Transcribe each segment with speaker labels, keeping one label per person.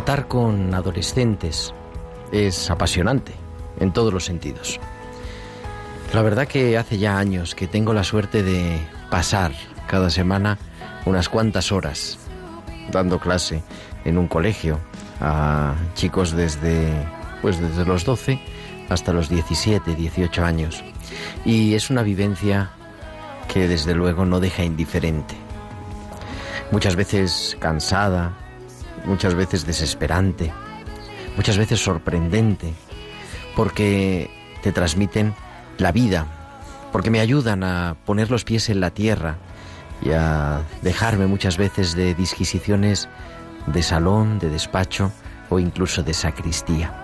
Speaker 1: Tratar con adolescentes es apasionante en todos los sentidos. La verdad que hace ya años que tengo la suerte de pasar cada semana unas cuantas horas dando clase en un colegio a chicos desde pues desde los 12 hasta los 17, 18 años. Y es una vivencia que desde luego no deja indiferente. Muchas veces cansada, muchas veces desesperante, muchas veces sorprendente, porque te transmiten la vida, porque me ayudan a poner los pies en la tierra y a dejarme muchas veces de disquisiciones de salón, de despacho o incluso de sacristía.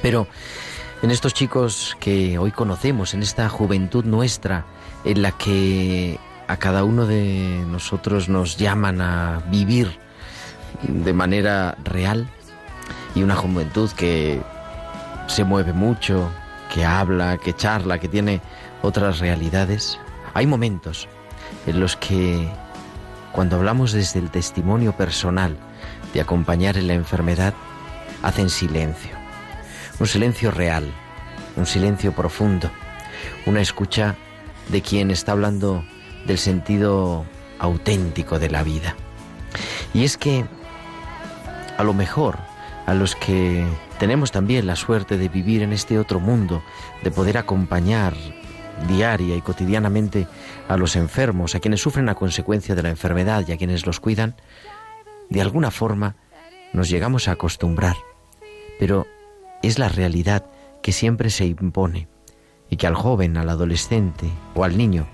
Speaker 1: Pero en estos chicos que hoy conocemos, en esta juventud nuestra, en la que a cada uno de nosotros nos llaman a vivir de manera real y una juventud que se mueve mucho, que habla, que charla, que tiene otras realidades. Hay momentos en los que cuando hablamos desde el testimonio personal de acompañar en la enfermedad, hacen silencio. Un silencio real, un silencio profundo, una escucha de quien está hablando del sentido auténtico de la vida. Y es que a lo mejor a los que tenemos también la suerte de vivir en este otro mundo, de poder acompañar diaria y cotidianamente a los enfermos, a quienes sufren a consecuencia de la enfermedad y a quienes los cuidan, de alguna forma nos llegamos a acostumbrar. Pero es la realidad que siempre se impone y que al joven, al adolescente o al niño,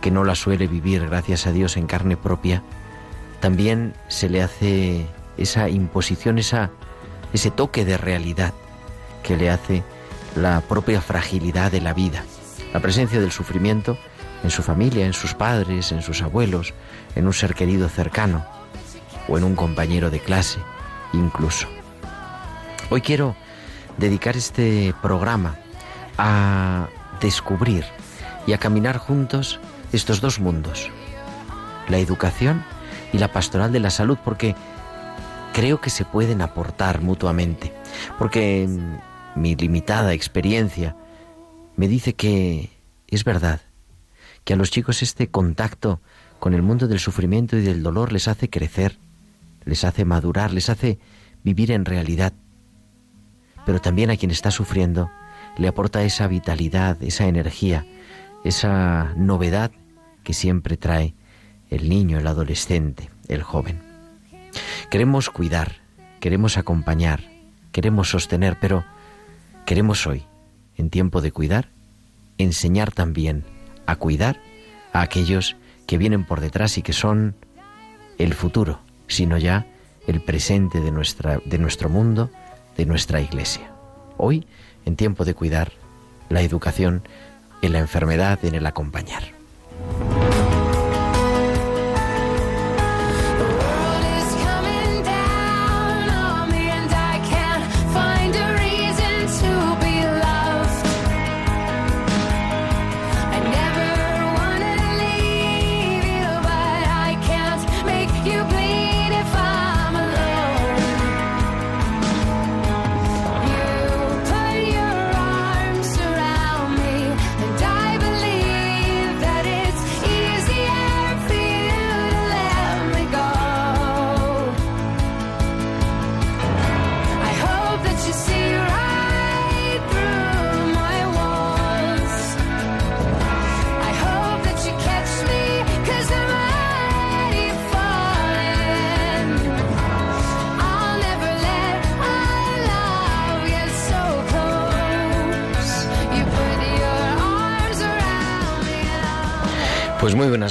Speaker 1: que no la suele vivir, gracias a Dios, en carne propia, también se le hace esa imposición, esa, ese toque de realidad que le hace la propia fragilidad de la vida, la presencia del sufrimiento en su familia, en sus padres, en sus abuelos, en un ser querido cercano o en un compañero de clase, incluso. Hoy quiero dedicar este programa a descubrir y a caminar juntos estos dos mundos, la educación y la pastoral de la salud, porque creo que se pueden aportar mutuamente, porque mi limitada experiencia me dice que es verdad, que a los chicos este contacto con el mundo del sufrimiento y del dolor les hace crecer, les hace madurar, les hace vivir en realidad. Pero también a quien está sufriendo le aporta esa vitalidad, esa energía, esa novedad que siempre trae el niño, el adolescente, el joven. Queremos cuidar, queremos acompañar, queremos sostener, pero queremos hoy, en tiempo de cuidar, enseñar también a cuidar a aquellos que vienen por detrás y que son el futuro, sino ya el presente de, nuestra, de nuestro mundo, de nuestra iglesia. Hoy, en tiempo de cuidar, la educación en la enfermedad, en el acompañar.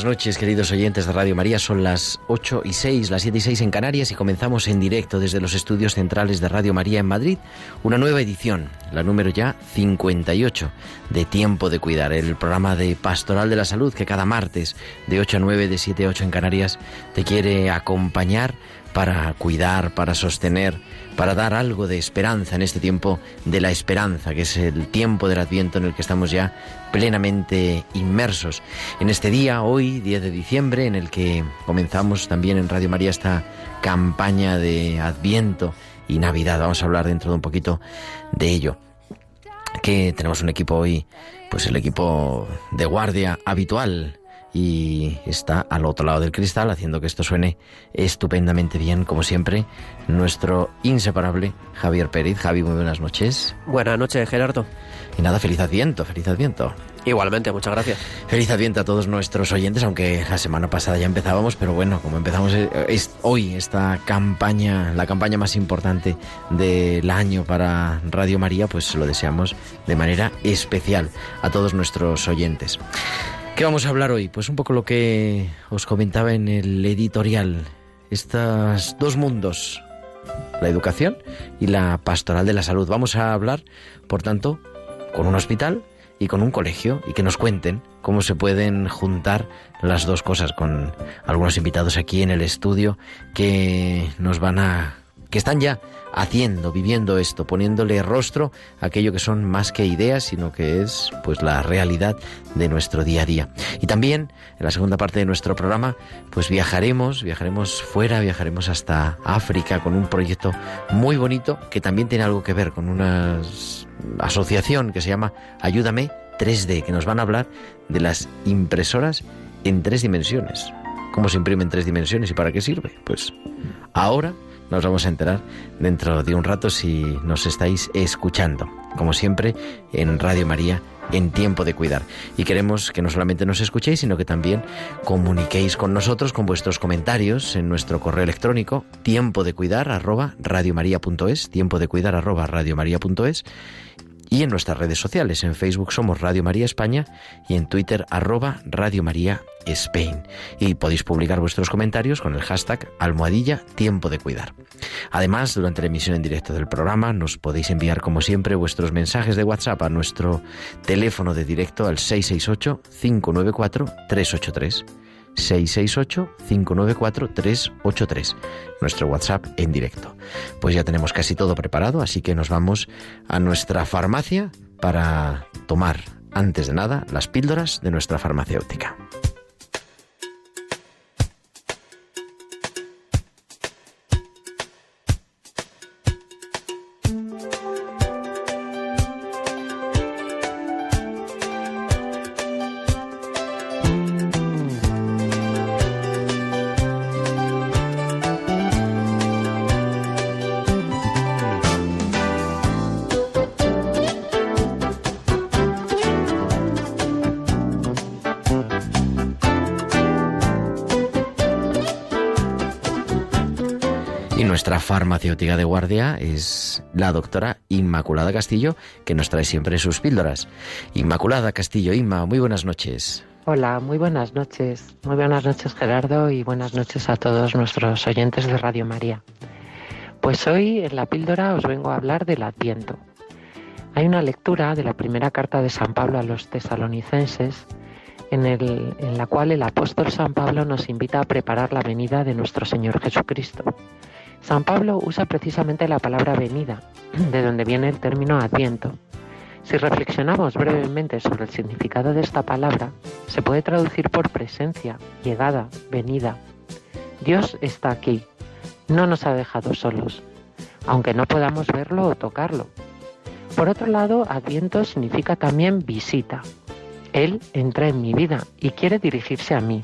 Speaker 1: Noches, queridos oyentes de Radio María. Son las 8 y 6, las 7 y 6 en Canarias y comenzamos en directo desde los estudios centrales de Radio María en Madrid una nueva edición, la número ya 58 de Tiempo de Cuidar, el programa de Pastoral de la Salud que cada martes de 8 a 9, de 7 a 8 en Canarias te quiere acompañar para cuidar, para sostener, para dar algo de esperanza en este tiempo de la esperanza, que es el tiempo del Adviento en el que estamos ya plenamente inmersos. En este día, hoy, 10 de diciembre, en el que comenzamos también en Radio María esta campaña de Adviento y Navidad. Vamos a hablar dentro de un poquito de ello. Que tenemos un equipo hoy, pues el equipo de guardia habitual y está al otro lado del cristal haciendo que esto suene estupendamente bien, como siempre, nuestro inseparable Javier Pérez. Javi, muy buenas noches.
Speaker 2: Buenas noches, Gerardo.
Speaker 1: Y nada, feliz adviento, feliz adviento.
Speaker 2: Igualmente, muchas gracias.
Speaker 1: Feliz adviento a todos nuestros oyentes, aunque la semana pasada ya empezábamos, pero bueno, como empezamos eh, hoy esta campaña, la campaña más importante del año para Radio María, pues lo deseamos de manera especial a todos nuestros oyentes. ¿Qué vamos a hablar hoy? Pues un poco lo que os comentaba en el editorial. Estos dos mundos, la educación y la pastoral de la salud. Vamos a hablar, por tanto, con un hospital y con un colegio y que nos cuenten cómo se pueden juntar las dos cosas con algunos invitados aquí en el estudio que nos van a que están ya haciendo, viviendo esto, poniéndole rostro a aquello que son más que ideas, sino que es pues la realidad de nuestro día a día. Y también en la segunda parte de nuestro programa, pues viajaremos, viajaremos fuera, viajaremos hasta África con un proyecto muy bonito que también tiene algo que ver con una asociación que se llama Ayúdame 3D, que nos van a hablar de las impresoras en tres dimensiones. ¿Cómo se imprime en tres dimensiones y para qué sirve? Pues ahora nos vamos a enterar dentro de un rato si nos estáis escuchando, como siempre, en Radio María, en tiempo de cuidar. Y queremos que no solamente nos escuchéis, sino que también comuniquéis con nosotros con vuestros comentarios en nuestro correo electrónico, tiempo de cuidar arroba radiomaria.es, tiempo de cuidar arroba radiomaria.es y en nuestras redes sociales. En Facebook somos Radio María España y en Twitter arroba Radio María Spain. Y podéis publicar vuestros comentarios con el hashtag almohadilla tiempo de cuidar. Además, durante la emisión en directo del programa nos podéis enviar como siempre vuestros mensajes de WhatsApp a nuestro teléfono de directo al 668 594 383. 668-594-383, nuestro WhatsApp en directo. Pues ya tenemos casi todo preparado, así que nos vamos a nuestra farmacia para tomar, antes de nada, las píldoras de nuestra farmacéutica. Farmacéutica de guardia es la doctora Inmaculada Castillo, que nos trae siempre sus píldoras. Inmaculada Castillo, Inma, muy buenas noches.
Speaker 3: Hola, muy buenas noches. Muy buenas noches Gerardo y buenas noches a todos nuestros oyentes de Radio María. Pues hoy en la píldora os vengo a hablar del Adviento. Hay una lectura de la primera carta de San Pablo a los tesalonicenses en, en la cual el apóstol San Pablo nos invita a preparar la venida de nuestro Señor Jesucristo. San Pablo usa precisamente la palabra venida, de donde viene el término adviento. Si reflexionamos brevemente sobre el significado de esta palabra, se puede traducir por presencia, llegada, venida. Dios está aquí, no nos ha dejado solos, aunque no podamos verlo o tocarlo. Por otro lado, adviento significa también visita. Él entra en mi vida y quiere dirigirse a mí.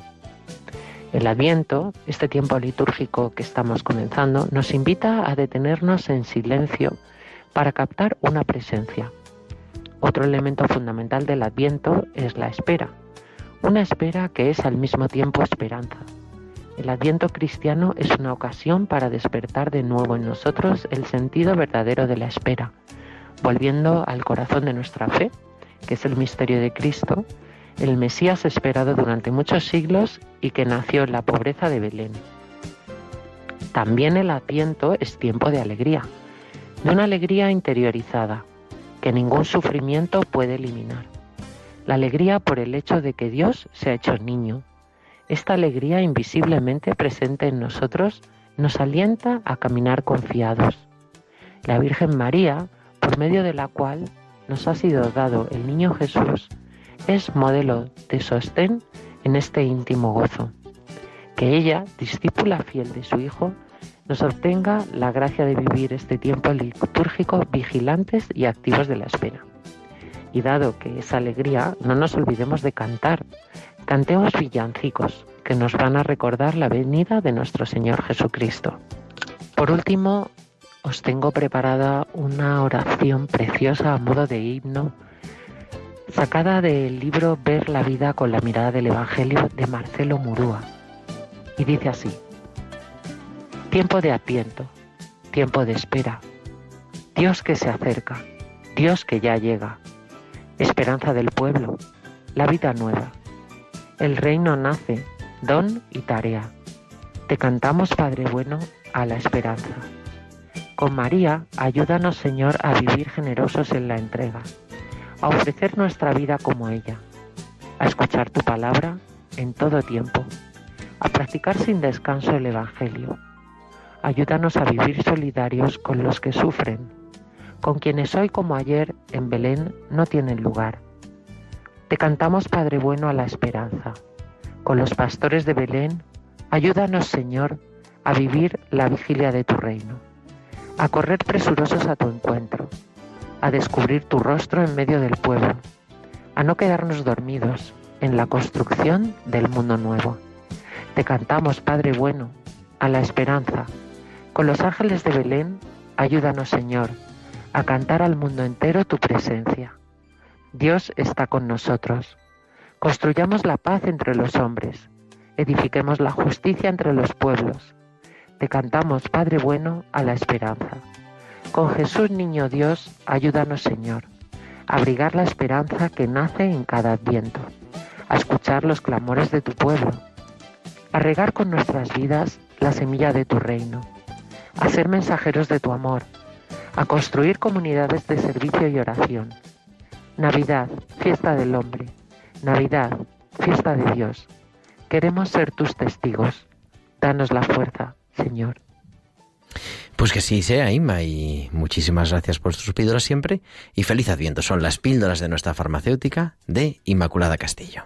Speaker 3: El Adviento, este tiempo litúrgico que estamos comenzando, nos invita a detenernos en silencio para captar una presencia. Otro elemento fundamental del Adviento es la espera, una espera que es al mismo tiempo esperanza. El Adviento cristiano es una ocasión para despertar de nuevo en nosotros el sentido verdadero de la espera, volviendo al corazón de nuestra fe, que es el misterio de Cristo, el Mesías esperado durante muchos siglos y que nació en la pobreza de Belén. También el Adviento es tiempo de alegría, de una alegría interiorizada, que ningún sufrimiento puede eliminar. La alegría por el hecho de que Dios se ha hecho niño. Esta alegría invisiblemente presente en nosotros nos alienta a caminar confiados. La Virgen María, por medio de la cual nos ha sido dado el niño Jesús, es modelo de sostén en este íntimo gozo. Que ella, discípula fiel de su Hijo, nos obtenga la gracia de vivir este tiempo litúrgico vigilantes y activos de la espera. Y dado que esa alegría, no nos olvidemos de cantar. Cantemos villancicos que nos van a recordar la venida de nuestro Señor Jesucristo. Por último, os tengo preparada una oración preciosa a modo de himno sacada del libro Ver la vida con la mirada del Evangelio de Marcelo Murúa. Y dice así, tiempo de atiento, tiempo de espera, Dios que se acerca, Dios que ya llega, esperanza del pueblo, la vida nueva. El reino nace, don y tarea. Te cantamos, Padre bueno, a la esperanza. Con María, ayúdanos, Señor, a vivir generosos en la entrega a ofrecer nuestra vida como ella, a escuchar tu palabra en todo tiempo, a practicar sin descanso el Evangelio. Ayúdanos a vivir solidarios con los que sufren, con quienes hoy como ayer en Belén no tienen lugar. Te cantamos, Padre bueno, a la esperanza. Con los pastores de Belén, ayúdanos, Señor, a vivir la vigilia de tu reino, a correr presurosos a tu encuentro a descubrir tu rostro en medio del pueblo, a no quedarnos dormidos en la construcción del mundo nuevo. Te cantamos, Padre bueno, a la esperanza. Con los ángeles de Belén, ayúdanos, Señor, a cantar al mundo entero tu presencia. Dios está con nosotros. Construyamos la paz entre los hombres. Edifiquemos la justicia entre los pueblos. Te cantamos, Padre bueno, a la esperanza. Con Jesús Niño Dios, ayúdanos Señor, a abrigar la esperanza que nace en cada adviento, a escuchar los clamores de tu pueblo, a regar con nuestras vidas la semilla de tu reino, a ser mensajeros de tu amor, a construir comunidades de servicio y oración. Navidad, fiesta del hombre. Navidad, fiesta de Dios. Queremos ser tus testigos. Danos la fuerza, Señor.
Speaker 4: Pues que sí sea, Inma, y muchísimas gracias por tus píldoras siempre y feliz adviento. Son las píldoras de nuestra farmacéutica de Inmaculada Castillo.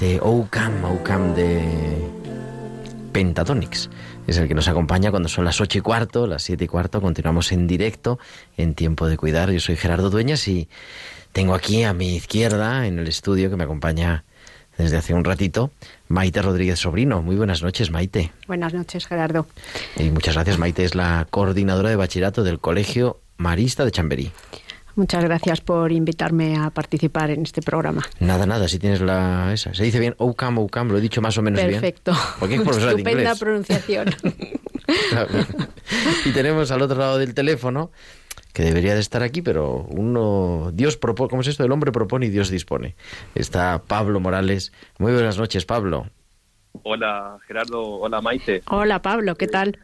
Speaker 4: Este Oukam, Oukam de Pentatonix. Es el que nos acompaña cuando son las ocho y cuarto, las siete y cuarto. Continuamos en directo en Tiempo de Cuidar. Yo soy Gerardo Dueñas y tengo aquí a mi izquierda en el estudio que me acompaña desde hace un ratito, Maite Rodríguez Sobrino. Muy buenas noches, Maite.
Speaker 5: Buenas noches, Gerardo.
Speaker 4: Y muchas gracias, Maite. Es la coordinadora de bachillerato del Colegio Marista de Chamberí.
Speaker 5: Muchas gracias por invitarme a participar en este programa.
Speaker 1: Nada, nada, si tienes la esa. Se dice bien Ocam, Ocam, lo he dicho más o menos bien.
Speaker 5: Perfecto.
Speaker 1: Porque es profesora de
Speaker 5: Estupenda
Speaker 1: inglés.
Speaker 5: pronunciación.
Speaker 1: Y tenemos al otro lado del teléfono, que debería de estar aquí, pero uno, Dios propone, ¿cómo es esto? El hombre propone y Dios dispone. Está Pablo Morales. Muy buenas noches, Pablo.
Speaker 6: Hola Gerardo, hola Maite.
Speaker 5: Hola Pablo, ¿qué tal?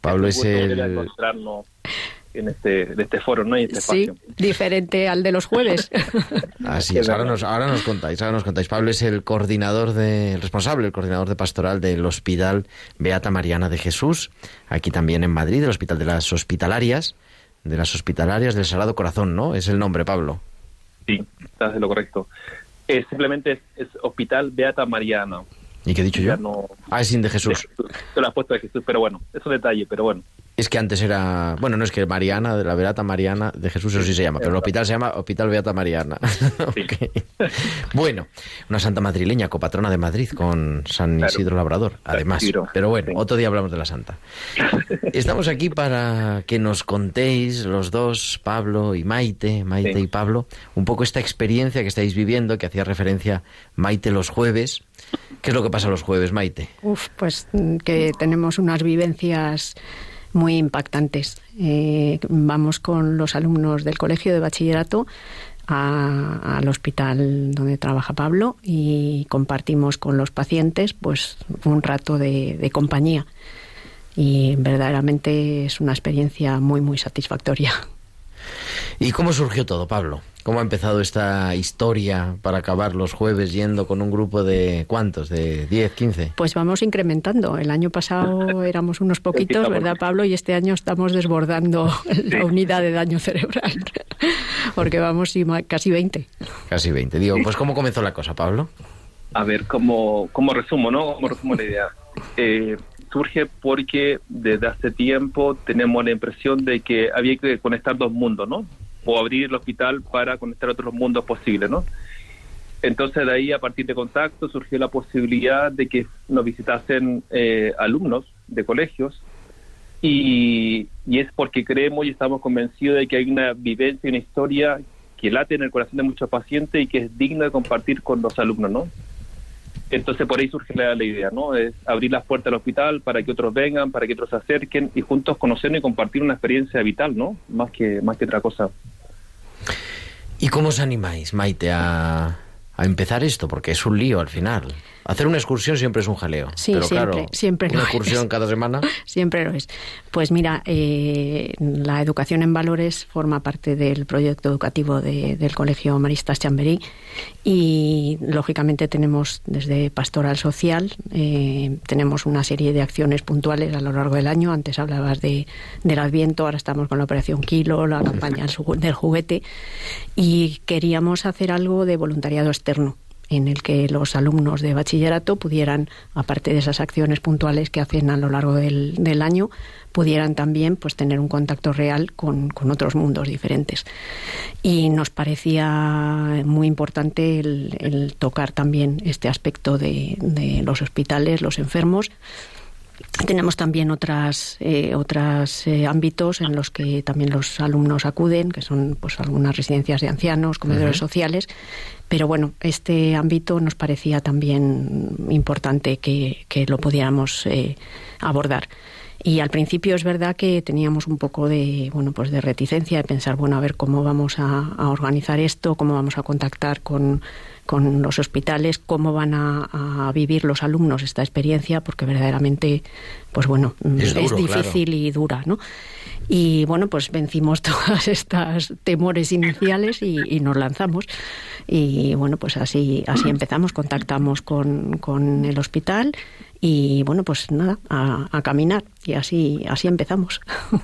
Speaker 1: Pablo es el...
Speaker 6: encontrarnos en este, en este foro, ¿no? En este
Speaker 5: Sí,
Speaker 6: espacio.
Speaker 5: diferente al de los jueves.
Speaker 1: Así es, ahora nos, ahora nos contáis, ahora nos contáis. Pablo es el coordinador de, el responsable, el coordinador de pastoral del Hospital Beata Mariana de Jesús, aquí también en Madrid, el Hospital de las Hospitalarias, de las Hospitalarias del Sagrado Corazón, ¿no? Es el nombre, Pablo.
Speaker 6: Sí, estás de lo correcto. Eh, simplemente es, es Hospital Beata Mariana.
Speaker 1: ¿Y qué he dicho yo?
Speaker 6: Ya no...
Speaker 1: Ah, es sin de
Speaker 6: de.
Speaker 1: Jesús.
Speaker 6: Te lo has puesto de Jesús, pero bueno, es un detalle, pero bueno.
Speaker 1: Es que antes era, bueno, no es que Mariana, de la Beata Mariana de Jesús, eso sí se llama, pero el hospital se llama Hospital Beata Mariana. Bueno, una santa madrileña, copatrona de Madrid, con San
Speaker 6: Claro.
Speaker 1: Isidro Labrador, además. Pero bueno, otro día hablamos de la santa. Estamos aquí para que nos contéis los dos, Pablo y Maite, Maite
Speaker 6: Sí.
Speaker 1: y Pablo, un poco esta experiencia que estáis viviendo, que hacía referencia Maite los jueves. ¿Qué es lo que pasa los jueves, Maite?
Speaker 5: Uf, pues mm, que tenemos unas vivencias muy impactantes. Eh, vamos con los alumnos del colegio de bachillerato al hospital donde trabaja Pablo y compartimos con los pacientes pues un rato de, de compañía y verdaderamente es una experiencia muy muy satisfactoria.
Speaker 1: ¿Y cómo surgió todo, Pablo? ¿Cómo ha empezado esta historia para acabar los jueves yendo con un grupo de cuántos? ¿De 10, 15?
Speaker 5: Pues vamos incrementando. El año pasado éramos unos poquitos. ¿verdad, Pablo? Y este año estamos desbordando la unidad de daño cerebral, porque vamos casi 20.
Speaker 1: Casi 20. Digo, pues ¿cómo comenzó la cosa, Pablo?
Speaker 6: A ver, ¿cómo, cómo resumo, no? ¿Cómo resumo la idea? Eh, surge porque desde hace tiempo tenemos la impresión de que había que conectar dos mundos, ¿no? O abrir el hospital para conectar otros mundos posibles, ¿no? Entonces de ahí, a partir de contacto, surgió la posibilidad de que nos visitasen eh, alumnos de colegios y, y es porque creemos y estamos convencidos de que hay una vivencia y una historia que late en el corazón de muchos pacientes y que es digna de compartir con los alumnos, ¿no? Entonces por ahí surge la, la idea, ¿no? Es abrir las puertas del hospital para que otros vengan, para que otros se acerquen y juntos conocer y compartir una experiencia vital, ¿no? Más que más que otra cosa.
Speaker 1: ¿Y cómo os animáis, Maite, a, a empezar esto? Porque es un lío al final. Hacer una excursión siempre es un jaleo.
Speaker 5: Sí,
Speaker 1: pero
Speaker 5: siempre,
Speaker 1: claro,
Speaker 5: siempre
Speaker 1: una
Speaker 5: lo
Speaker 1: excursión
Speaker 5: es.
Speaker 1: cada semana.
Speaker 5: Siempre lo es. Pues mira, eh, la educación en valores forma parte del proyecto educativo de- del Colegio Maristas Chamberí y lógicamente tenemos desde Pastoral Social, eh, tenemos una serie de acciones puntuales a lo largo del año. Antes hablabas de, del Adviento, ahora estamos con la Operación Kilo, la campaña del juguete y queríamos hacer algo de voluntariado externo en el que los alumnos de bachillerato pudieran, aparte de esas acciones puntuales que hacen a lo largo del, del año, pudieran también pues tener un contacto real con, con otros mundos diferentes. Y nos parecía muy importante el, el tocar también este aspecto de, de los hospitales, los enfermos, tenemos también otras eh, otros ámbitos en los que también los alumnos acuden, que son pues algunas residencias de ancianos, comedores sociales. Pero bueno, este ámbito nos parecía también importante que, que lo pudiéramos eh, abordar. Y al principio es verdad que teníamos un poco de bueno pues de reticencia de pensar bueno a ver cómo vamos a, a organizar esto, cómo vamos a contactar con, con los hospitales, cómo van a, a vivir los alumnos esta experiencia, porque verdaderamente pues bueno
Speaker 1: Es
Speaker 5: es,
Speaker 1: duro,
Speaker 5: difícil y dura, ¿no? Y bueno, pues vencimos todas estas temores iniciales y, y nos lanzamos. Y bueno, pues así, así empezamos, contactamos con, con el hospital y bueno, pues nada, a, a caminar y así, así empezamos.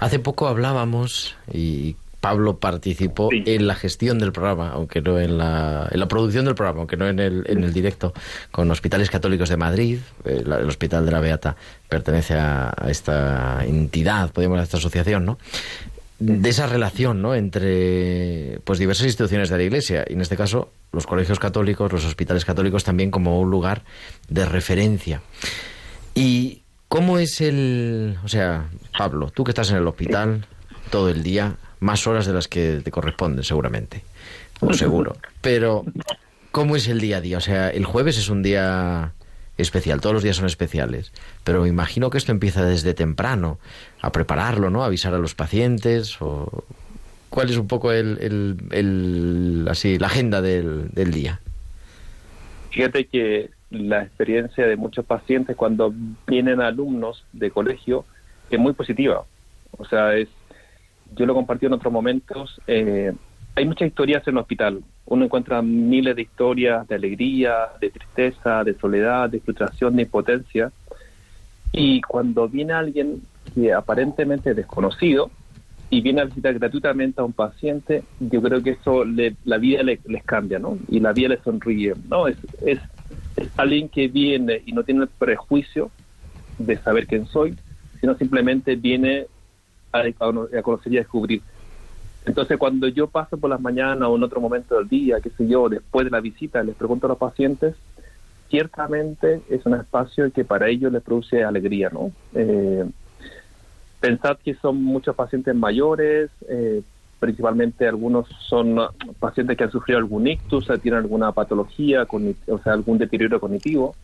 Speaker 1: Hace poco hablábamos y Pablo participó
Speaker 6: Sí.
Speaker 1: en la gestión del programa, aunque no en la, en la producción del programa, aunque no en el, en el directo, con Hospitales Católicos de Madrid. Eh, la- el Hospital de la Beata pertenece a, a esta entidad, podríamos a esta asociación, ¿no? De esa relación, ¿no? Entre pues diversas instituciones de la Iglesia, y en este caso los colegios católicos, los hospitales católicos también como un lugar de referencia. ¿Y cómo es el... O sea, Pablo, tú que estás en el hospital, todo el día, más horas de las que te corresponden, seguramente. O seguro. Pero, ¿cómo es el día a día? O sea, el jueves es un día especial, todos los días son especiales, pero me imagino que esto empieza desde temprano, a prepararlo, ¿no? A avisar a los pacientes, o cuál es un poco el, el, el así, la agenda del, del día.
Speaker 6: Fíjate que la experiencia de muchos pacientes cuando vienen alumnos de colegio es muy positiva. O sea, es yo lo compartí en otros momentos. Eh, hay muchas historias en el hospital. Uno encuentra miles de historias de alegría, de tristeza, de soledad, de frustración, de impotencia. Y cuando viene alguien que aparentemente es desconocido y viene a visitar gratuitamente a un paciente, yo creo que eso le, la vida le- les cambia, ¿no? Y la vida les sonríe. No, es, es, alguien que viene y no tiene el prejuicio de saber quién soy, sino simplemente viene a conocer y a descubrir. Entonces, cuando yo paso por las mañanas o en otro momento del día, qué sé yo, después de la visita, les pregunto a los pacientes, ciertamente es un espacio que para ellos les produce alegría, ¿no? Eh, pensad que son muchos pacientes mayores, eh, principalmente algunos son pacientes que han sufrido algún ictus, tienen alguna patología, o sea, algún deterioro cognitivo.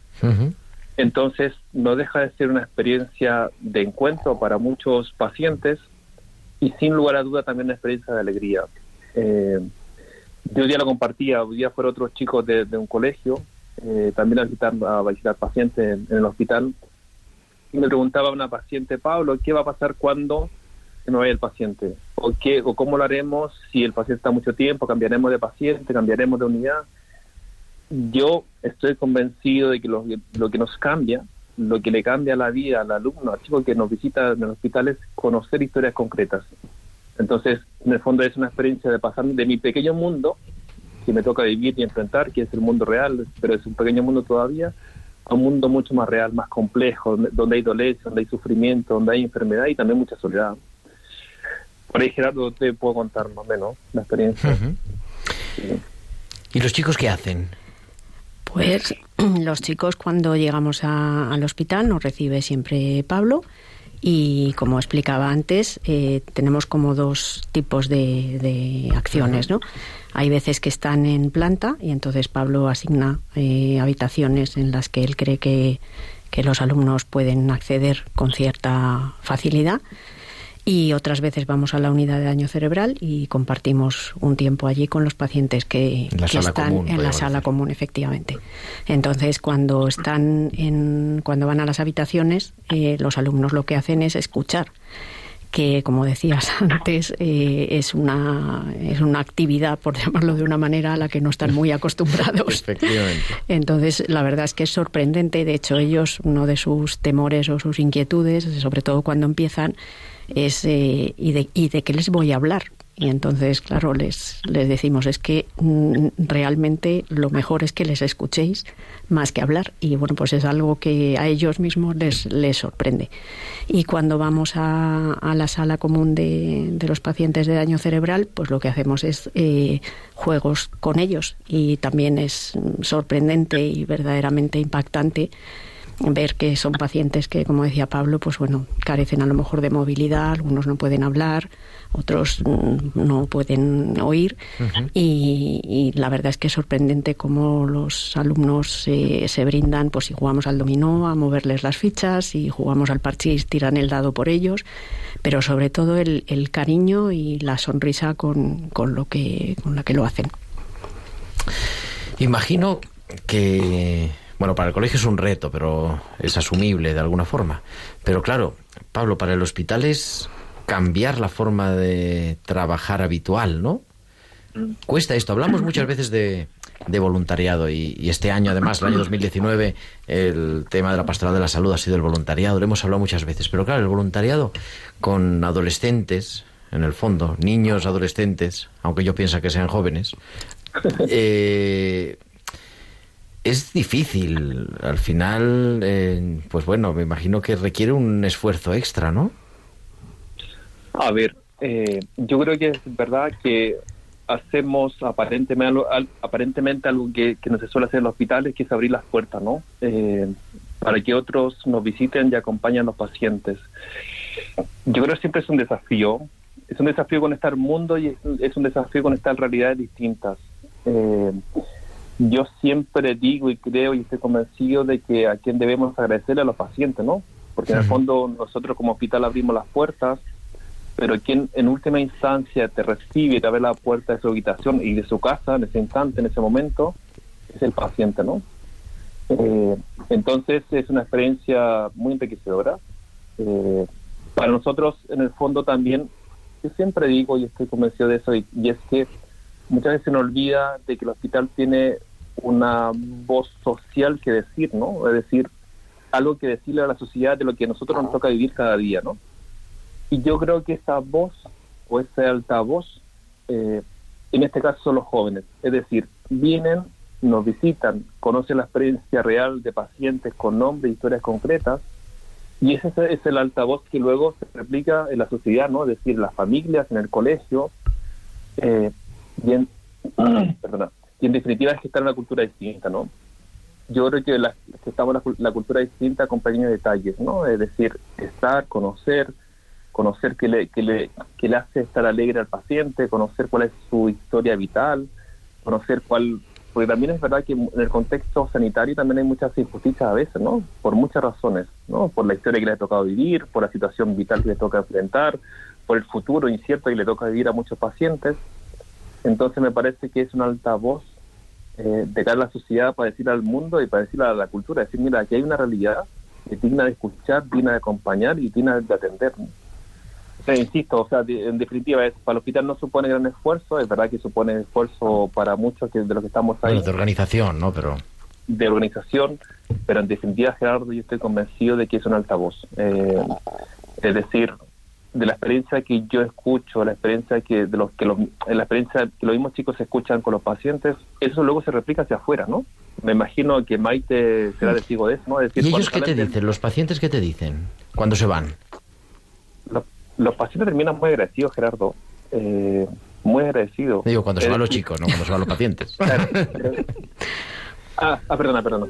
Speaker 6: Entonces, no deja de ser una experiencia de encuentro para muchos pacientes y sin lugar a duda también una experiencia de alegría. Eh, yo hoy día lo compartía, hoy día fueron otros chicos de, de un colegio, eh, también a visitar, a visitar pacientes en, en el hospital, y me preguntaba una paciente, Pablo, ¿qué va a pasar cuando se me vaya el paciente? ¿O, qué, ¿O cómo lo haremos si el paciente está mucho tiempo? ¿Cambiaremos de paciente? ¿Cambiaremos de unidad? yo estoy convencido de que lo, lo que nos cambia, lo que le cambia la vida al alumno, al chico que nos visita en el hospital es conocer historias concretas. Entonces, en el fondo es una experiencia de pasar de mi pequeño mundo, que me toca vivir y enfrentar, que es el mundo real, pero es un pequeño mundo todavía, a un mundo mucho más real, más complejo, donde- hay dolencia, donde hay sufrimiento, donde hay enfermedad y también mucha soledad. Por ahí, Gerardo, te puedo contar más o menos la experiencia.
Speaker 1: ¿Y los chicos qué hacen?
Speaker 5: Pues los chicos cuando llegamos a- al hospital nos recibe siempre Pablo y como explicaba antes eh, tenemos como dos tipos de, de acciones, ¿no? Hay veces que están en planta y entonces Pablo asigna eh, habitaciones en las que él cree que, que los alumnos pueden acceder con cierta facilidad y otras veces vamos a la unidad de daño cerebral y compartimos un tiempo allí con los pacientes que, están
Speaker 1: común,
Speaker 5: en la sala común, efectivamente. Entonces, cuando están en, cuando van a las habitaciones, eh, los alumnos lo que hacen es escuchar que como decías antes eh, es una es una actividad por llamarlo de una manera a la que no están muy acostumbrados
Speaker 1: Efectivamente.
Speaker 5: entonces, la verdad es que es sorprendente. De hecho, ellos, uno de sus temores o sus inquietudes, sobre todo cuando empiezan, es eh, ¿y, de, ¿y de qué les voy a hablar? Y entonces, claro, les, les decimos, es que mm, realmente lo mejor es que les escuchéis más que hablar. Y bueno, pues es algo que a ellos mismos les, les sorprende. Y cuando vamos a, a la sala común de, de los pacientes de daño cerebral, pues lo que hacemos es eh, juegos con ellos. Y también es mm, sorprendente y verdaderamente impactante ver que son pacientes que, como decía Pablo, pues bueno, carecen a lo mejor de movilidad, algunos no pueden hablar, otros mm, no pueden oír. Y, y la verdad es que es sorprendente cómo los alumnos eh, se brindan, pues si jugamos al dominó, a moverles las fichas, si jugamos al parchís, tiran el dado por ellos, pero sobre todo el, el cariño y la sonrisa con, con lo que con la que lo hacen.
Speaker 1: Imagino que, bueno, para el colegio es un reto, pero es asumible de alguna forma. Pero claro, Pablo, para el hospital es cambiar la forma de trabajar habitual, ¿no? Cuesta esto. Hablamos muchas veces de, de voluntariado y, este año, además, el año 2019, el tema de la pastoral de la salud ha sido el voluntariado. Lo hemos hablado muchas veces. Pero claro, el voluntariado con adolescentes, en el fondo, niños, adolescentes, aunque yo pienso que sean jóvenes, eh, es difícil. Al final, eh, pues bueno, me imagino que requiere un esfuerzo extra, ¿no?
Speaker 6: A ver, eh, yo creo que es verdad que hacemos aparentemente aparentemente algo que, no se suele hacer en los hospitales, que es abrir las puertas, ¿no? Eh, para que otros nos visiten y acompañen a los pacientes. Yo creo que siempre es un desafío es un desafío conectar mundo y es, un desafío conectar realidades distintas. Eh, yo siempre digo y creo y estoy convencido de que a quien debemos agradecer a los pacientes, ¿no? Porque en el fondo nosotros como hospital abrimos las puertas, pero quien en última instancia te recibe y te abre la puerta de su habitación y de su casa en ese instante, en ese momento, es el paciente, ¿no? Eh, entonces es una experiencia muy enriquecedora. Eh, para nosotros, en el fondo también, yo siempre digo y estoy convencido de eso, y, y es que muchas veces se nos olvida de que el hospital tiene una voz social que decir, ¿no? Es decir, algo que decirle a la sociedad de lo que a nosotros nos toca vivir cada día, ¿no? Y yo creo que esa voz o ese altavoz, eh, en este caso son los jóvenes, es decir, vienen, nos visitan, conocen la experiencia real de pacientes con nombres, historias concretas, y ese es el altavoz que luego se replica en la sociedad, ¿no? Es decir, en las familias, en el colegio, eh, y, en, perdona, y en definitiva es que en una cultura distinta, ¿no? Yo creo que, la, que estamos en la, la cultura distinta con pequeños detalles, ¿no? Es decir, estar, conocer, conocer qué le, qué le, qué le hace estar alegre al paciente, conocer cuál es su historia vital, conocer cuál... Porque también es verdad que en el contexto sanitario también hay muchas injusticias a veces, ¿no? Por muchas razones, ¿no? Por la historia que le ha tocado vivir, por la situación vital que le toca enfrentar, por el futuro incierto que le toca vivir a muchos pacientes. Entonces me parece que es un altavoz eh, de cara a la sociedad para decir al mundo y para decir a la cultura, decir, mira, aquí hay una realidad que es digna de escuchar, digna de acompañar y digna de atender. O sea, insisto, o sea, en definitiva, es, para el hospital no supone gran esfuerzo, es verdad que supone esfuerzo para muchos que, de los que estamos ahí
Speaker 1: Bueno, de organización, ¿no? Pero
Speaker 6: de organización, pero en definitiva, Gerardo, yo estoy convencido de que es un altavoz. Eh, es decir, de la experiencia que yo escucho, la experiencia que de los que los, la experiencia que los mismos chicos escuchan con los pacientes, eso luego se replica hacia afuera, ¿no? Me imagino que Maite será testigo de eso, ¿no? Es decir,
Speaker 1: ¿Y ellos qué te dicen? ¿Los pacientes qué te dicen cuando se van?
Speaker 6: Los, los pacientes terminan muy agradecidos, Gerardo. Eh, muy agradecidos.
Speaker 1: Digo, cuando se van los chicos, no cuando se van los pacientes.
Speaker 6: claro, ah, ah, perdona, perdona.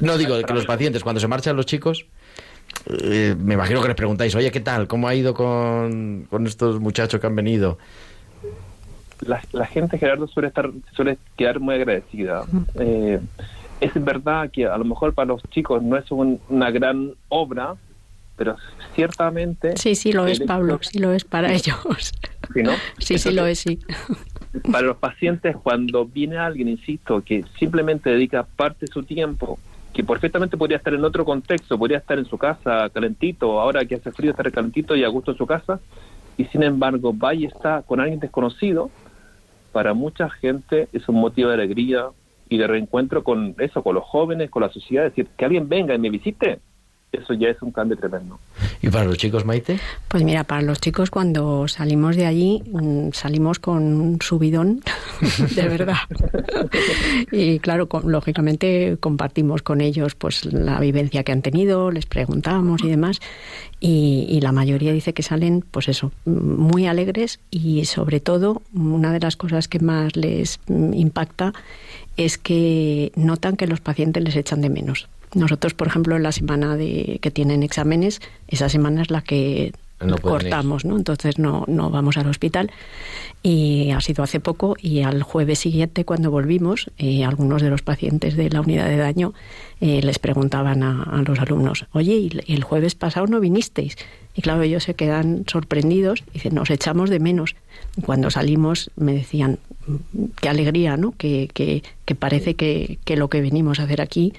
Speaker 1: No digo que los pacientes, cuando se marchan los chicos, eh, me imagino que les preguntáis, oye, ¿qué tal? ¿Cómo ha ido con, con estos muchachos que han venido?
Speaker 6: la, la gente Gerardo suele estar suele quedar muy agradecida Eh, es verdad que a lo mejor para los chicos no es un- una gran obra pero ciertamente
Speaker 5: Sí, sí lo es, Pablo, sí lo es para ellos.
Speaker 6: sí, ¿no?
Speaker 5: Sí, sí lo es, sí.
Speaker 6: para los pacientes cuando viene alguien insisto que simplemente dedica parte de su tiempo que perfectamente podría estar en otro contexto podría estar en su casa calentito ahora que hace frío estar calentito y a gusto en su casa y sin embargo va y está con alguien desconocido para mucha gente es un motivo de alegría y de reencuentro con eso, con los jóvenes, con la sociedad. Decir, que alguien venga y me visite, eso ya es un cambio tremendo.
Speaker 1: ¿Y para los chicos, Maite?
Speaker 5: Pues mira, para los chicos cuando salimos de allí mm, salimos con un subidón, de verdad. y claro, con- lógicamente compartimos con ellos pues la vivencia que han tenido, les preguntamos y demás. Y, y la mayoría dice que salen, pues eso, mm, muy alegres y sobre todo una de las cosas que más les mm, impacta es que notan que los pacientes les echan de menos. Nosotros, por ejemplo, en la semana de que tienen exámenes, esa semana es la que
Speaker 1: No pueden ir.
Speaker 5: cortamos, ¿no? Entonces no, no vamos al hospital. Y ha sido hace poco y al jueves siguiente, cuando volvimos, eh, algunos de los pacientes de la unidad de daño eh, les preguntaban a, a los alumnos, oye, ¿y el- jueves pasado no vinisteis? Y claro, ellos se quedan sorprendidos y dicen, nos echamos de menos. Y cuando salimos me decían, "Mm, qué alegría, ¿no? Que, que, que parece que, que lo que venimos a hacer aquí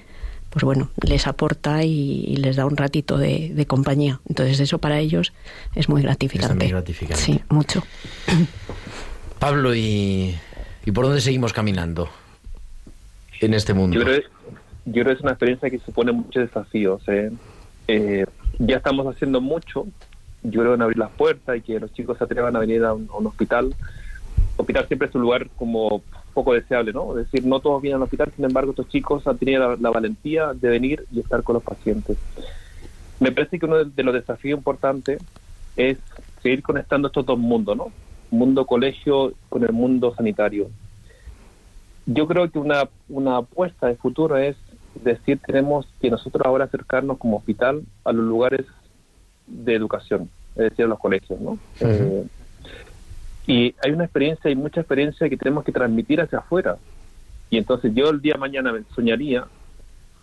Speaker 5: pues bueno, les aporta y, y les da un ratito de, de compañía. Entonces eso para ellos es muy gratificante.
Speaker 1: muy gratificante.
Speaker 5: Sí, mucho.
Speaker 1: Pablo, ¿y, ¿y por dónde seguimos caminando en este mundo?
Speaker 6: Yo creo, yo creo que es una experiencia que supone muchos desafíos. ¿eh? Eh, ya estamos haciendo mucho. Yo creo en abrir las puertas y que los chicos se atrevan a venir a un, a un hospital. Hospital siempre es un lugar como poco deseable, ¿no? Es decir, no todos vienen al hospital, sin embargo, estos chicos han tenido la, la valentía de venir y estar con los pacientes. Me parece que uno de, de los desafíos importantes es seguir conectando estos dos mundos, ¿no? Mundo colegio con el mundo sanitario. Yo creo que una, una apuesta de futuro es decir, tenemos que nosotros ahora acercarnos como hospital a los lugares de educación, es decir, a los colegios, ¿no? Eh, Y hay una experiencia, hay mucha experiencia que tenemos que transmitir hacia afuera. Y entonces yo el día de mañana soñaría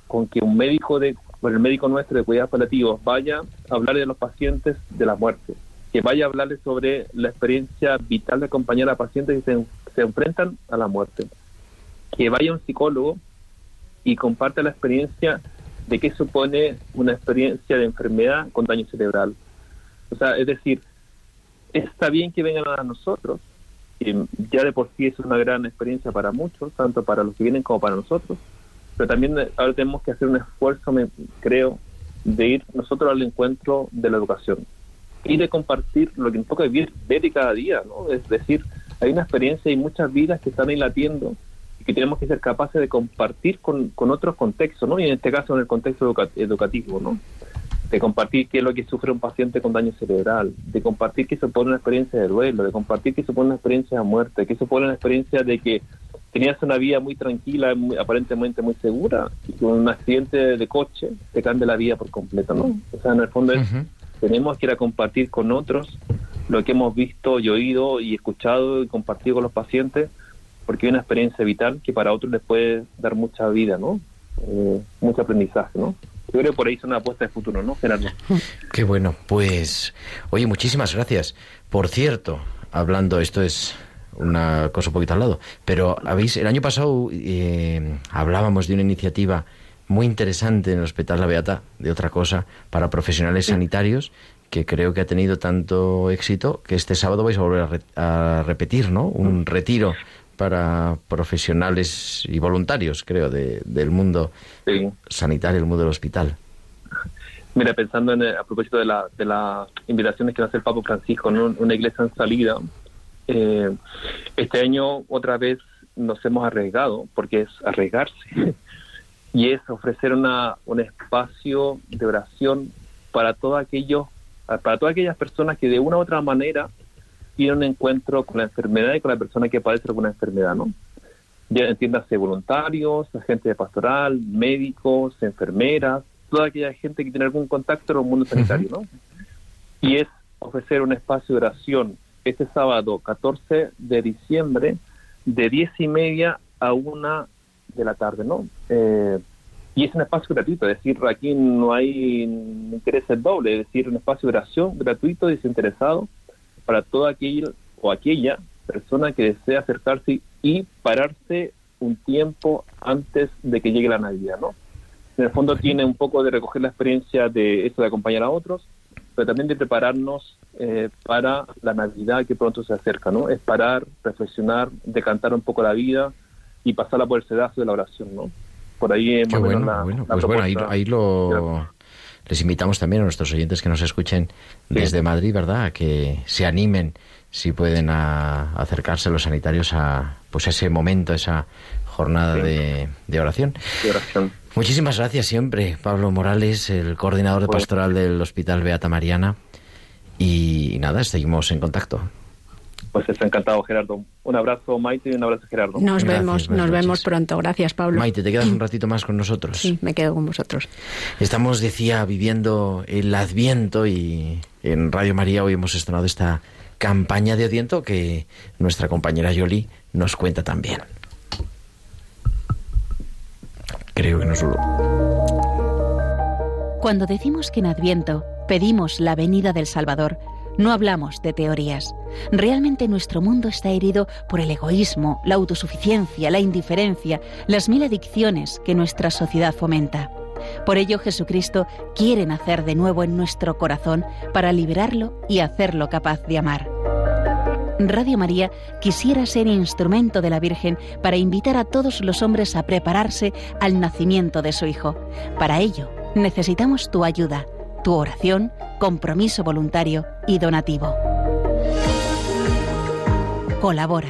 Speaker 6: con que un médico de, bueno, el médico nuestro de cuidados paliativos vaya a hablar de los pacientes de la muerte, que vaya a hablarles sobre la experiencia vital de acompañar a pacientes que se, se enfrentan a la muerte, que vaya un psicólogo y comparte la experiencia de qué supone una experiencia de enfermedad con daño cerebral. O sea, es decir, está bien que vengan a nosotros, ya de por sí es una gran experiencia para muchos, tanto para los que vienen como para nosotros, pero también ahora tenemos que hacer un esfuerzo, me, creo, de ir nosotros al encuentro de la educación y de compartir lo que nos toca vivir, ver cada día, ¿no? Es decir, hay una experiencia y muchas vidas que están ahí latiendo y que tenemos que ser capaces de compartir con, con otros contextos, ¿no? Y en este caso en el contexto educa- educativo, ¿no? De compartir qué es lo que sufre un paciente con daño cerebral, de compartir qué supone una experiencia de duelo, de compartir qué supone una experiencia de muerte, qué supone una experiencia de que tenías una vida muy tranquila, muy- aparentemente muy segura, y con un accidente de coche te cambia la vida por completo, ¿no? O sea, en el fondo es, tenemos que ir a compartir con otros lo que hemos visto y oído y escuchado y compartido con los pacientes, porque hay una experiencia vital que para otros les puede dar mucha vida, ¿no? Eh, mucho aprendizaje, ¿no? Yo creo que por ahí es una apuesta de futuro, ¿no, Gerardo?
Speaker 1: Qué bueno, pues, oye, muchísimas gracias. Por cierto, hablando, esto es una cosa un poquito al lado, pero habéis, el año pasado eh, hablábamos de una iniciativa muy interesante en el Hospital La Beata, de otra cosa, para profesionales sanitarios, que creo que ha tenido tanto éxito que este sábado vais a volver a, re- a repetir, ¿no? Un retiro para profesionales y voluntarios, creo, de- del mundo
Speaker 6: Sí.
Speaker 1: sanitario, el mundo del hospital.
Speaker 6: Mira, pensando en, eh, a propósito de, la, de las invitaciones que va a hacer el Papa Francisco en un- una iglesia en salida, eh, este año otra vez nos hemos arriesgado, porque es arriesgarse, y es ofrecer una, un espacio de oración para todos aquellos, para todas aquellas personas que de una u otra manera tienen un encuentro con la enfermedad y con la persona que padece alguna enfermedad, ¿no? Ya entiéndase voluntarios, agentes de pastoral, médicos, enfermeras, toda aquella gente que tiene algún contacto con el mundo sanitario, ¿no? Y es ofrecer un espacio de oración este sábado 14 de diciembre de 10 y media a una de la tarde, ¿no? Eh, y es un espacio gratuito, es decir, aquí no hay interés doble, es decir, un espacio de oración gratuito, desinteresado, para toda aquella o aquella persona que desea acercarse y pararse un tiempo antes de que llegue la Navidad, ¿no? En el fondo tiene un poco de recoger la experiencia de esto de acompañar a otros, pero también de prepararnos eh, para la Navidad que pronto se acerca, ¿no? Es parar, reflexionar, decantar un poco la vida y pasarla por el sedazo de la oración, ¿no? Por ahí es
Speaker 1: Qué
Speaker 6: más o menos
Speaker 1: bueno,
Speaker 6: la-
Speaker 1: bueno,
Speaker 6: la
Speaker 1: pues bueno, ahí, ahí lo les invitamos también a nuestros oyentes que nos escuchen desde Madrid, ¿verdad? A que se animen, si pueden, a acercarse los sanitarios a pues ese momento, esa jornada
Speaker 6: Sí.
Speaker 1: de, de oración.
Speaker 6: de oración.
Speaker 1: Muchísimas gracias siempre, Pablo Morales, el coordinador de pastoral del Hospital Beata Mariana. Y nada, seguimos en contacto.
Speaker 6: Pues está encantado, Gerardo. Un abrazo, Maite, y un abrazo, Gerardo.
Speaker 5: Nos
Speaker 1: Gracias,
Speaker 5: vemos, nos vemos pronto. Gracias, Pablo.
Speaker 1: Maite, ¿te quedas un ratito más con nosotros?
Speaker 5: Sí, me quedo con vosotros.
Speaker 1: Estamos, decía, viviendo el Adviento y en Radio María hoy hemos estrenado esta campaña de Adviento que nuestra compañera Yoli nos cuenta también. Creo que no solo.
Speaker 7: Cuando decimos que en Adviento pedimos la venida del Salvador, no hablamos de teorías. Realmente nuestro mundo está herido por el egoísmo, la autosuficiencia, la indiferencia, las mil adicciones que nuestra sociedad fomenta. Por ello Jesucristo quiere nacer de nuevo en nuestro corazón para liberarlo y hacerlo capaz de amar. Radio María quisiera ser instrumento de la Virgen para invitar a todos los hombres a prepararse al nacimiento de su Hijo. Para ello, necesitamos tu ayuda, tu oración, compromiso voluntario y donativo. Colabora.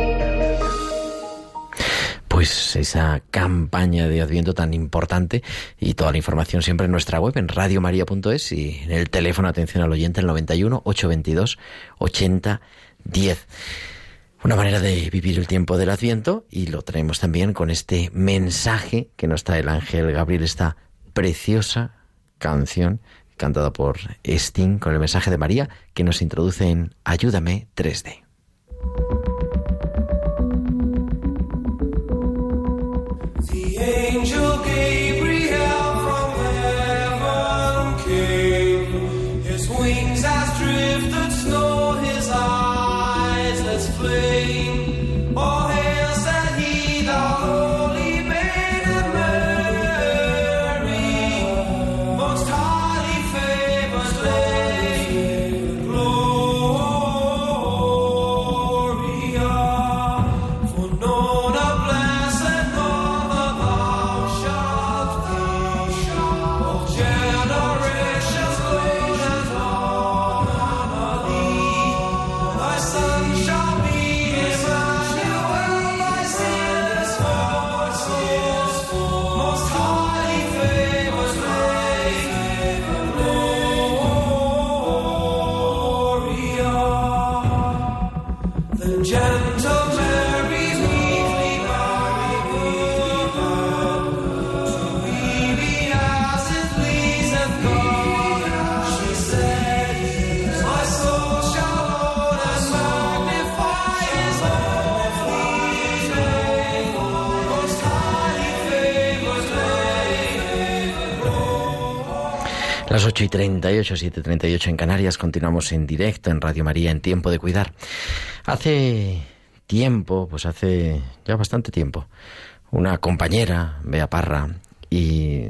Speaker 1: pues esa campaña de Adviento tan importante y toda la información siempre en nuestra web en radiomaria.es y en el teléfono atención al oyente el 91 822 80 10. Una manera de vivir el tiempo del Adviento y lo traemos también con este mensaje que nos trae el ángel Gabriel, esta preciosa canción cantada por Sting con el mensaje de María que nos introduce en Ayúdame 3D. Las 8 y 38, 7 y 38 en Canarias, continuamos en directo en Radio María en Tiempo de Cuidar. Hace tiempo, pues hace ya bastante tiempo, una compañera, Bea Parra, y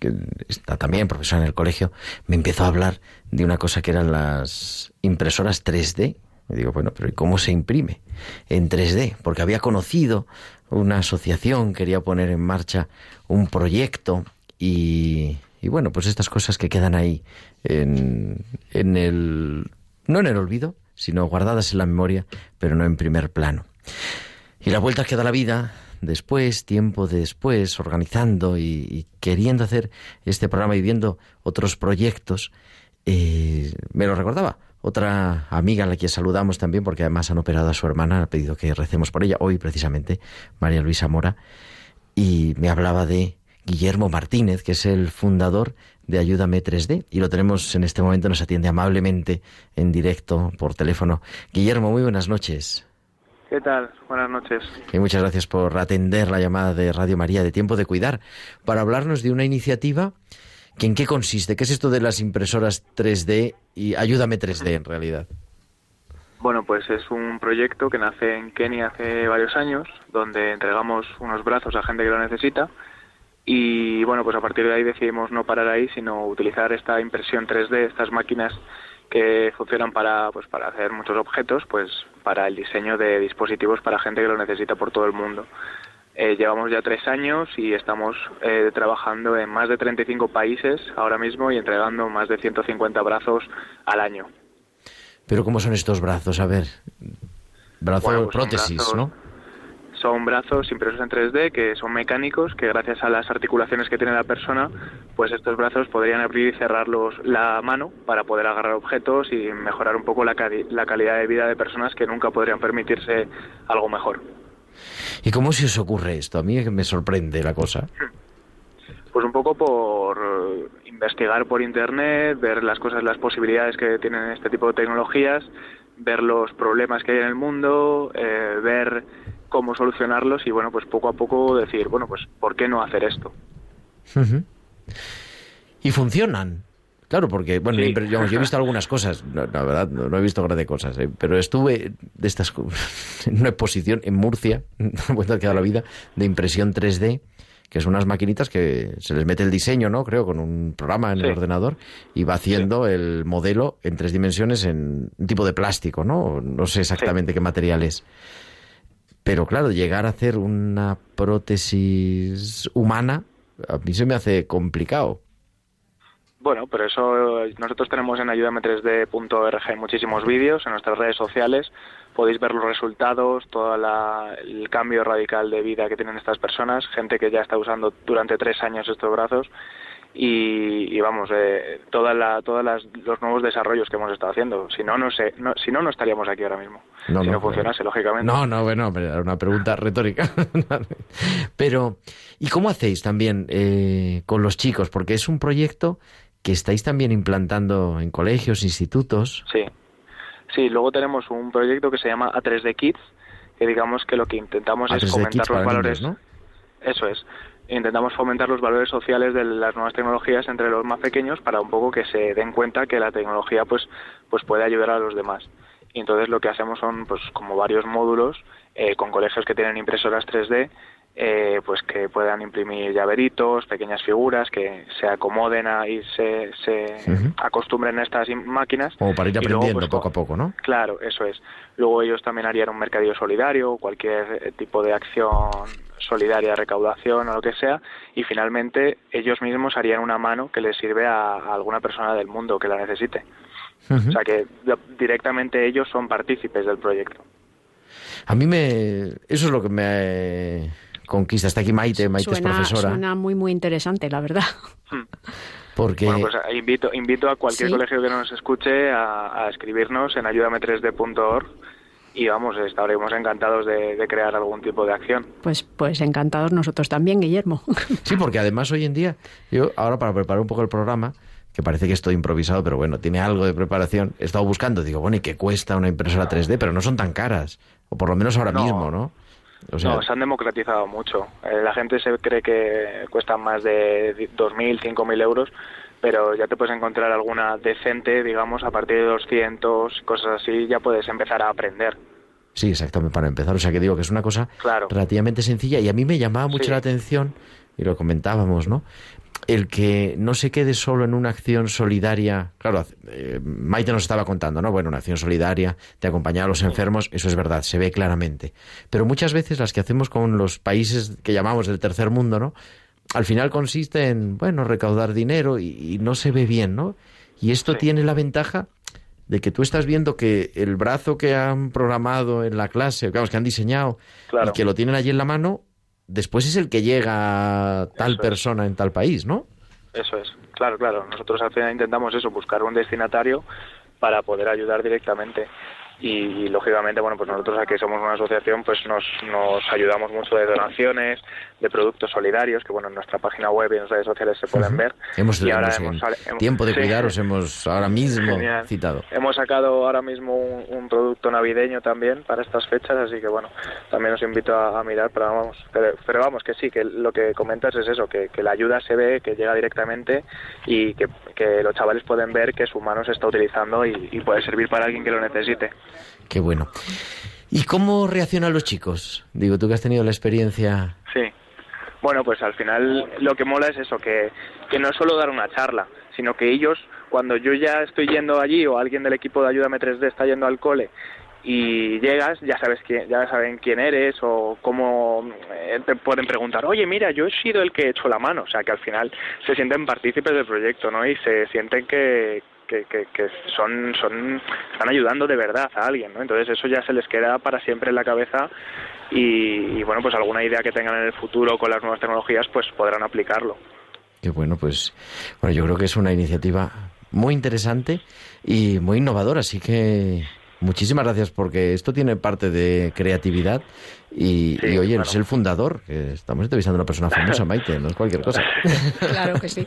Speaker 1: que está también profesora en el colegio, me empezó a hablar de una cosa que eran las impresoras 3D. Me digo, bueno, pero ¿y cómo se imprime en 3D? Porque había conocido una asociación, quería poner en marcha un proyecto y y bueno, pues estas cosas que quedan ahí en, en el... no en el olvido, sino guardadas en la memoria, pero no en primer plano. Y la vuelta que da la vida, después, tiempo después, organizando y, queriendo hacer este programa y viendo otros proyectos, eh, me lo recordaba. Otra amiga a la que saludamos también, porque además han operado a su hermana, ha pedido que recemos por ella, hoy precisamente, María Luisa Mora, y me hablaba de Guillermo Martínez, que es el fundador de Ayúdame 3D. Y lo tenemos en este momento, nos atiende amablemente en directo por teléfono. Guillermo, muy buenas noches.
Speaker 8: ¿Qué tal? Buenas noches.
Speaker 1: Y muchas gracias por atender la llamada de Radio María de Tiempo de Cuidar para hablarnos de una iniciativa que en qué consiste, qué es esto de las impresoras 3D y Ayúdame 3D en realidad.
Speaker 8: Bueno, pues es un proyecto que nace en Kenia hace varios años, donde entregamos unos brazos a gente que lo necesita y bueno, pues a partir de ahí decidimos no parar ahí, sino utilizar esta impresión 3D, estas máquinas que funcionan para, pues, para hacer muchos objetos, pues para el diseño de dispositivos para gente que lo necesita por todo el mundo. Eh, llevamos ya tres años y estamos eh, trabajando en más de 35 países ahora mismo y entregando más de 150 brazos al año.
Speaker 1: Pero ¿cómo son estos brazos? A ver, brazos pues prótesis, ¿no?
Speaker 8: Son brazos impresos en 3D que son mecánicos, que gracias a las articulaciones que tiene la persona, pues estos brazos podrían abrir y cerrar la mano para poder agarrar objetos y mejorar un poco la, la calidad de vida de personas que nunca podrían permitirse algo mejor.
Speaker 1: ¿Y cómo se os ocurre esto? A mí me sorprende la cosa.
Speaker 8: Pues un poco por investigar por internet, ver las cosas, las posibilidades que tienen este tipo de tecnologías, ver los problemas que hay en el mundo, eh, ver cómo solucionarlos y bueno, pues poco a poco decir, bueno, pues ¿por qué no hacer esto?
Speaker 1: Y funcionan. Claro, porque, bueno,
Speaker 8: Sí.
Speaker 1: yo, yo he visto algunas cosas, la verdad, no, no he visto grandes cosas, ¿eh? pero estuve de estas en una exposición en Murcia, vuelta que da la vida, de impresión 3D, que son unas maquinitas que se les mete el diseño, ¿no? Creo, con un programa en el ordenador y va haciendo el modelo en tres dimensiones en un tipo de plástico, ¿no? No sé exactamente qué material es. Pero claro, llegar a hacer una prótesis humana, a mí se me hace complicado.
Speaker 8: Bueno, pero eso eh, nosotros tenemos en ayudame3d.org muchísimos vídeos en nuestras redes sociales. Podéis ver los resultados, todo la- el cambio radical de vida que tienen estas personas, gente que ya está usando durante tres años estos brazos y, y vamos, eh, toda la, todas las, los nuevos desarrollos que hemos estado haciendo. Si no, no sé, no, si no, no estaríamos aquí ahora mismo.
Speaker 1: No,
Speaker 8: si
Speaker 1: no,
Speaker 8: no, funcionase, lógicamente.
Speaker 1: No, no, bueno, pero era una pregunta retórica. pero, ¿y cómo hacéis también eh, con los chicos? Porque es un proyecto que estáis también implantando en colegios, institutos.
Speaker 8: Sí, sí. Luego tenemos un proyecto que se llama A3D Kids, que digamos que lo que intentamos es
Speaker 1: 3D
Speaker 8: fomentar
Speaker 1: Kids
Speaker 8: los valores.
Speaker 1: niños, ¿no?
Speaker 8: Eso es. Intentamos fomentar los valores sociales de las nuevas tecnologías entre los más pequeños para un poco que se den cuenta que la tecnología pues pues puede ayudar a los demás. Y entonces lo que hacemos son pues como varios módulos eh, con colegios que tienen impresoras 3D eh, pues que puedan imprimir llaveritos, pequeñas figuras, que se acomoden a y se, se acostumbren a estas máquinas.
Speaker 1: Como para ir
Speaker 8: luego,
Speaker 1: aprendiendo
Speaker 8: pues,
Speaker 1: poco a poco, ¿no?
Speaker 8: Claro, eso es. Luego ellos también harían un mercadillo solidario, cualquier tipo de acción solidaria, recaudación o lo que sea, y finalmente ellos mismos harían una mano que les sirve a, a alguna persona del mundo que la necesite. O sea que di- directamente ellos son partícipes del proyecto.
Speaker 1: A mí me... Eso es lo que me conquista. Está aquí Maite, Maite es profesora.
Speaker 5: suena muy, muy interesante, la verdad.
Speaker 1: Porque...
Speaker 8: Bueno, pues eh, invito, invito a cualquier
Speaker 5: Sí.
Speaker 8: colegio que nos escuche a, a escribirnos en ayudame3d.org y vamos, estaremos encantados de, de crear algún tipo de acción.
Speaker 5: Pues, pues encantados nosotros también, Guillermo.
Speaker 1: Sí, porque además hoy en día, yo ahora para preparar un poco el programa, que parece que estoy improvisado, pero bueno, tiene algo de preparación, he estado buscando, digo, bueno, ¿y qué cuesta una impresora 3D? Pero no son tan caras, o por lo menos ahora
Speaker 8: No.
Speaker 1: mismo, ¿no? O sea,
Speaker 8: no, se han democratizado mucho. Eh, la gente se cree que cuestan más de 2.000, 5.000 euros, pero ya te puedes encontrar alguna decente, digamos, a partir de 200, cosas así, ya puedes empezar a aprender.
Speaker 1: sí, exactamente, para empezar. O sea, que digo que es una cosa
Speaker 8: Claro.
Speaker 1: relativamente sencilla y a mí me llamaba mucho
Speaker 8: Sí.
Speaker 1: la atención, y lo comentábamos, ¿no? El que no se quede solo en una acción solidaria. Claro, eh, Maite nos estaba contando, ¿no? Bueno, una acción solidaria de acompañar a los enfermos, eso es verdad, se ve claramente. Pero muchas veces las que hacemos con los países que llamamos del tercer mundo, ¿no? Al final consiste en, bueno, recaudar dinero y, y no se ve bien, ¿no? Y esto
Speaker 8: Sí.
Speaker 1: tiene la ventaja de que tú estás viendo que el brazo que han programado en la clase, digamos, que han diseñado
Speaker 8: Claro.
Speaker 1: y que lo tienen allí en la mano, después es el que llega a tal
Speaker 8: Eso es.
Speaker 1: persona en tal país, ¿no?
Speaker 8: Eso es, claro, claro. Nosotros al final intentamos eso, buscar un destinatario para poder ayudar directamente. Y, y, lógicamente, bueno, pues nosotros aquí somos una asociación, pues nos, nos ayudamos mucho de donaciones, de productos solidarios, que bueno, en nuestra página web y en las redes sociales se pueden ver.
Speaker 1: Hemos,
Speaker 8: y ahora
Speaker 1: hemos-
Speaker 8: hemos,
Speaker 1: en
Speaker 8: hemos-
Speaker 1: tiempo de
Speaker 8: sí.
Speaker 1: cuidaros hemos ahora mismo
Speaker 8: Genial.
Speaker 1: citado.
Speaker 8: Hemos sacado ahora mismo un, un producto navideño también para estas fechas, así que bueno, también os invito a, a mirar, pero vamos, pero, pero vamos, que sí, que lo que comentas es eso, que, que la ayuda se ve, que llega directamente y que, que los chavales pueden ver que su mano se está utilizando y, y puede servir para alguien que lo necesite.
Speaker 1: Qué bueno. ¿Y cómo reaccionan los chicos? Digo, tú que has tenido la experiencia.
Speaker 8: Sí. Bueno, pues al final lo que mola es eso, que, que no es solo dar una charla, sino que ellos, cuando yo ya estoy yendo allí o alguien del equipo de Ayúdame 3D está yendo al cole y llegas, ya sabes quién, ya saben quién eres o cómo eh, te pueden preguntar, oye, mira, yo he sido el que he hecho la mano, o sea que al final se sienten partícipes del proyecto, ¿no? Y se sienten que, que, que, que son, son, están ayudando de verdad a alguien, ¿no? Entonces eso ya se les queda para siempre en la cabeza y, y, bueno, pues alguna idea que tengan en el futuro con las nuevas tecnologías, pues podrán aplicarlo.
Speaker 1: Qué bueno, pues bueno, yo creo que es una iniciativa muy interesante y muy innovadora, así que muchísimas gracias porque esto tiene parte de creatividad y,
Speaker 8: Sí,
Speaker 1: y oye, es el fundador, que estamos entrevistando a una persona famosa, Maite, no es cualquier cosa.
Speaker 5: Claro que sí.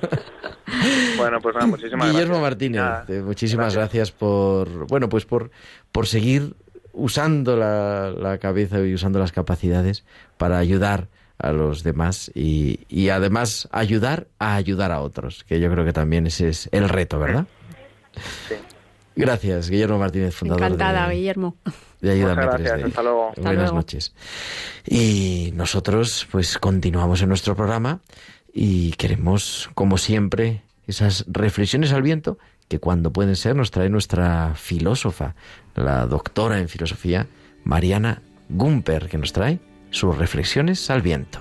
Speaker 8: Bueno, pues nada, muchísimas
Speaker 1: Guillermo
Speaker 8: gracias.
Speaker 1: Martínez, eh, muchísimas gracias. por, bueno, pues por, por seguir usando la, la cabeza y usando las capacidades para ayudar a los demás y, y además ayudar a ayudar a otros, que yo creo que también ese es el reto, ¿verdad?
Speaker 8: Sí.
Speaker 1: Gracias, Guillermo Martínez, fundador
Speaker 5: Encantada,
Speaker 1: de,
Speaker 5: Guillermo.
Speaker 1: de Ayúdame
Speaker 8: Muchas gracias,
Speaker 1: 3D.
Speaker 8: hasta luego.
Speaker 5: Hasta
Speaker 1: Buenas
Speaker 5: luego.
Speaker 1: noches. Y nosotros pues continuamos en nuestro programa y queremos, como siempre, esas reflexiones al viento que cuando pueden ser nos trae nuestra filósofa, la doctora en filosofía, Mariana Gumper, que nos trae sus reflexiones al viento.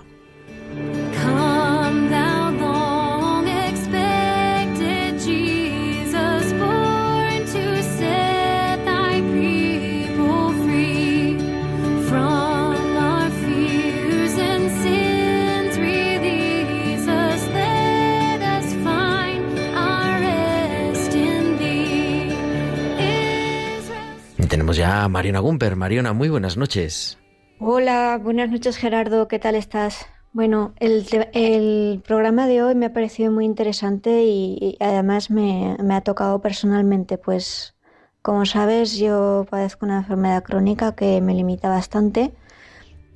Speaker 1: Tenemos ya a Mariana Gumper. Mariana, muy buenas noches.
Speaker 9: Hola, buenas noches Gerardo, ¿qué tal estás? Bueno, el, programa de hoy me ha parecido muy interesante y, y además me, me ha tocado personalmente, pues como sabes yo padezco una enfermedad crónica que me limita bastante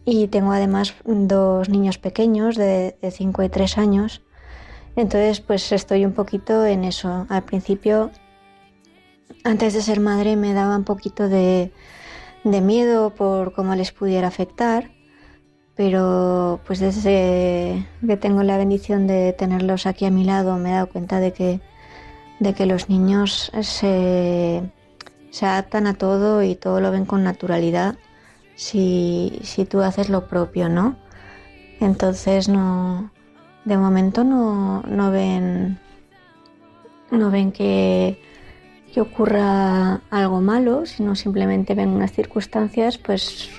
Speaker 9: y tengo además dos niños pequeños de 5 y 3 años, entonces pues estoy un poquito en eso. Al principio, antes de ser madre me daba un poquito de de miedo por cómo les pudiera afectar, pero pues desde que tengo la bendición de tenerlos aquí a mi lado me he dado cuenta de que, de que los niños se, se adaptan a todo y todo lo ven con naturalidad si, si tú haces lo propio, ¿no? Entonces no, de momento no, no ven, no ven que, que ocurra algo malo, sino simplemente ven unas circunstancias, pues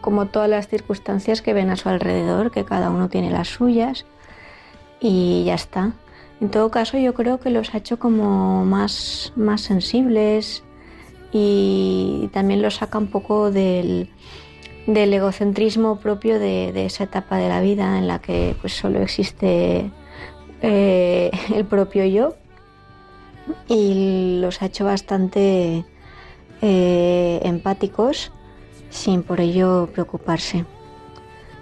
Speaker 9: como todas las circunstancias que ven a su alrededor, que cada uno tiene las suyas y ya está. En todo caso, yo creo que los ha hecho como más, más sensibles y también los saca un poco del, del egocentrismo propio de, esa etapa de la vida en la que pues solo existe eh, el propio yo y los ha hecho bastante eh, empáticos sin por ello preocuparse.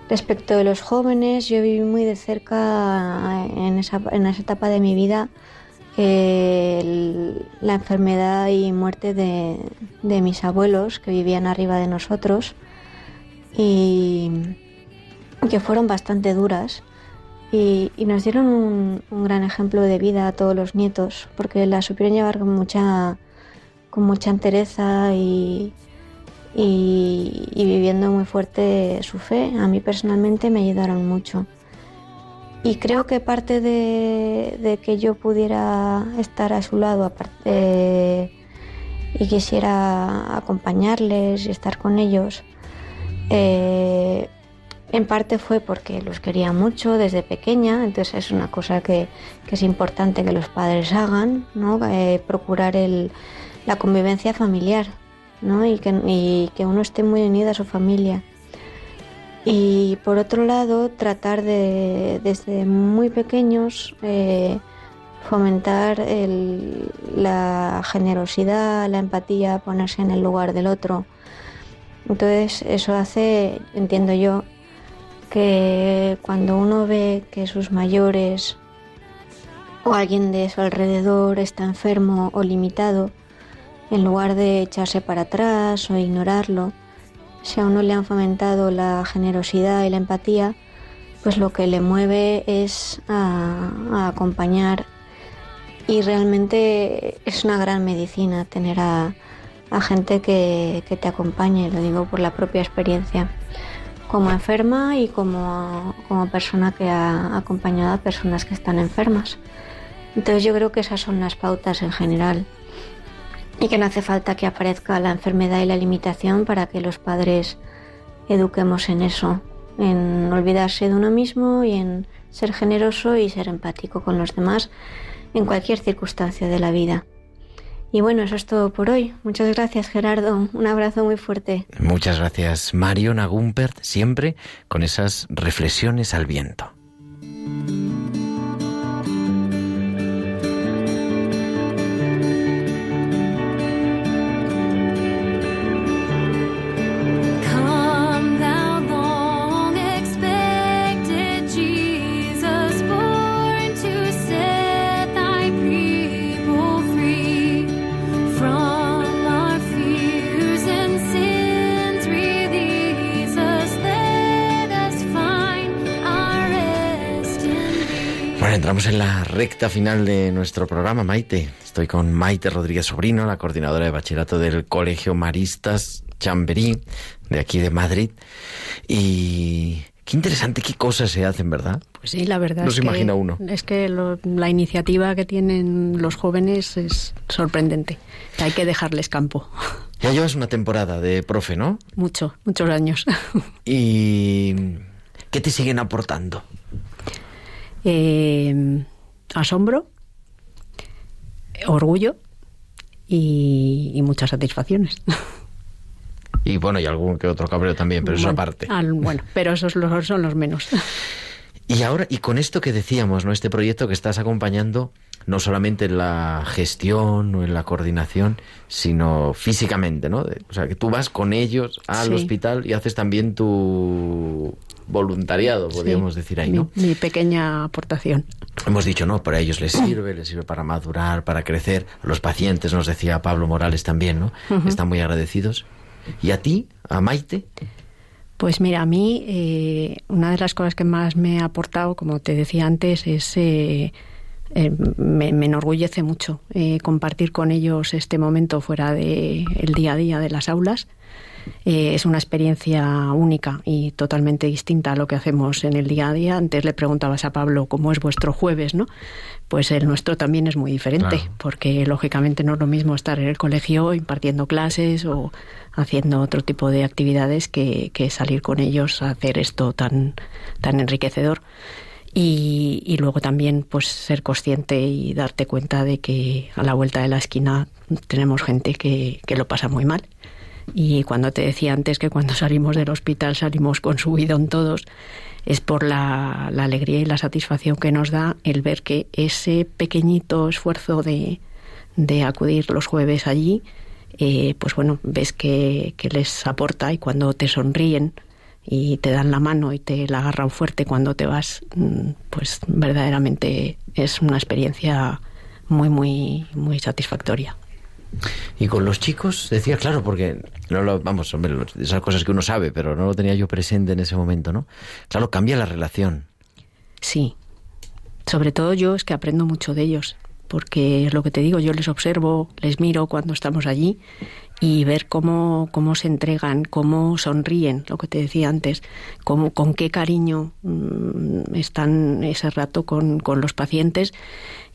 Speaker 9: Respecto de los jóvenes, yo viví muy de cerca en esa, en esa etapa de mi vida eh, la enfermedad y muerte de, de mis abuelos que vivían arriba de nosotros y que fueron bastante duras y, nos dieron un, gran ejemplo de vida a todos los nietos porque la supieron llevar con mucha, con mucha entereza y, y, viviendo muy fuerte su fe. A mí personalmente me ayudaron mucho. Y creo que parte de, de que yo pudiera estar a su lado aparte, eh, y quisiera acompañarles y estar con ellos, eh, en parte fue porque los quería mucho desde pequeña, entonces es una cosa que, que es importante que los padres hagan, ¿no? Eh, procurar el, la convivencia familiar ¿no? y, que, y que uno esté muy unido a su familia. Y por otro lado, tratar de, desde muy pequeños, eh, fomentar el- la generosidad, la empatía, ponerse en el lugar del otro. Entonces eso hace, entiendo yo, que cuando uno ve que sus mayores o alguien de su alrededor está enfermo o limitado, en lugar de echarse para atrás o ignorarlo, si a uno le han fomentado la generosidad y la empatía, pues lo que le mueve es a, acompañar. Y realmente es una gran medicina tener a, a gente que, que te acompañe, lo digo por la propia experiencia, como enferma y como, como persona que ha acompañado a personas que están enfermas. Entonces yo creo que esas son las pautas en general y que no hace falta que aparezca la enfermedad y la limitación para que los padres eduquemos en eso, en olvidarse de uno mismo y en ser generoso y ser empático con los demás en cualquier circunstancia de la vida. Y bueno, eso es todo por hoy. Muchas gracias Gerardo, un abrazo muy fuerte.
Speaker 1: Muchas gracias, Marion Agumpert, siempre con esas reflexiones al viento. Entramos en la recta final de nuestro programa, Maite. Estoy con Maite Rodríguez Sobrino, la coordinadora de bachillerato del Colegio Maristas Chamberí, de aquí de Madrid. Y qué interesante, qué cosas se hacen, ¿verdad?
Speaker 5: Pues sí, la verdad
Speaker 1: No
Speaker 5: es
Speaker 1: se
Speaker 5: que,
Speaker 1: imagina uno.
Speaker 5: es que lo- la iniciativa que tienen los jóvenes es sorprendente. Hay que dejarles campo.
Speaker 1: Ya llevas una temporada de profe, ¿no?
Speaker 5: Mucho, muchos años.
Speaker 1: ¿Y qué te siguen aportando?
Speaker 5: Eh, asombro, orgullo y, y muchas satisfacciones.
Speaker 1: Y bueno, y algún que otro cabreo también, pero eso
Speaker 5: Bueno,
Speaker 1: aparte.
Speaker 5: al- bueno, pero esos los- son los menos.
Speaker 1: Y ahora, y con esto que decíamos, ¿no? Este proyecto que estás acompañando, no solamente en la gestión o en la coordinación, sino físicamente, ¿no? De- O sea, que tú vas con ellos al
Speaker 5: Sí.
Speaker 1: hospital y haces también tu voluntariado, podríamos
Speaker 5: Sí,
Speaker 1: decir ahí, ¿no?
Speaker 5: mi pequeña aportación.
Speaker 1: Hemos dicho, no, para ellos les sirve, les sirve para madurar, para crecer. Los pacientes, nos decía Pablo Morales también, ¿no? Están muy agradecidos. ¿Y a ti, a Maite?
Speaker 5: Pues mira, a mí eh, una de las cosas que más me ha aportado, como te decía antes, es eh, eh, me, me enorgullece mucho eh, compartir con ellos este momento fuera de el día a día de las aulas. Eh, es una experiencia única y totalmente distinta a lo que hacemos en el día a día. Antes le preguntabas a Pablo cómo es vuestro jueves, ¿no? Pues el nuestro también es muy diferente,
Speaker 1: Claro.
Speaker 5: porque lógicamente no es lo mismo estar en el colegio impartiendo clases o haciendo otro tipo de actividades que, que salir con ellos a hacer esto tan, tan enriquecedor. Y, y luego también pues ser consciente y darte cuenta de que a la vuelta de la esquina tenemos gente que, que lo pasa muy mal. Y cuando te decía antes que cuando salimos del hospital salimos con subidón todos, es por la, la alegría y la satisfacción que nos da el ver que ese pequeñito esfuerzo de, de acudir los jueves allí, eh, pues bueno, ves que, que les aporta y cuando te sonríen y te dan la mano y te la agarran fuerte cuando te vas, mm, pues verdaderamente es una experiencia muy, muy, muy satisfactoria.
Speaker 1: Y con los chicos, decía, claro, porque no lo, vamos, hombre, esas cosas que uno sabe, pero no lo tenía yo presente en ese momento, ¿no? Claro, cambia la relación.
Speaker 5: Sí. Sobre todo yo es que aprendo mucho de ellos, porque es lo que te digo, yo les observo, les miro cuando estamos allí y ver cómo, cómo se entregan, cómo sonríen, lo que te decía antes, cómo, con qué cariño mm, están ese rato con, con los pacientes.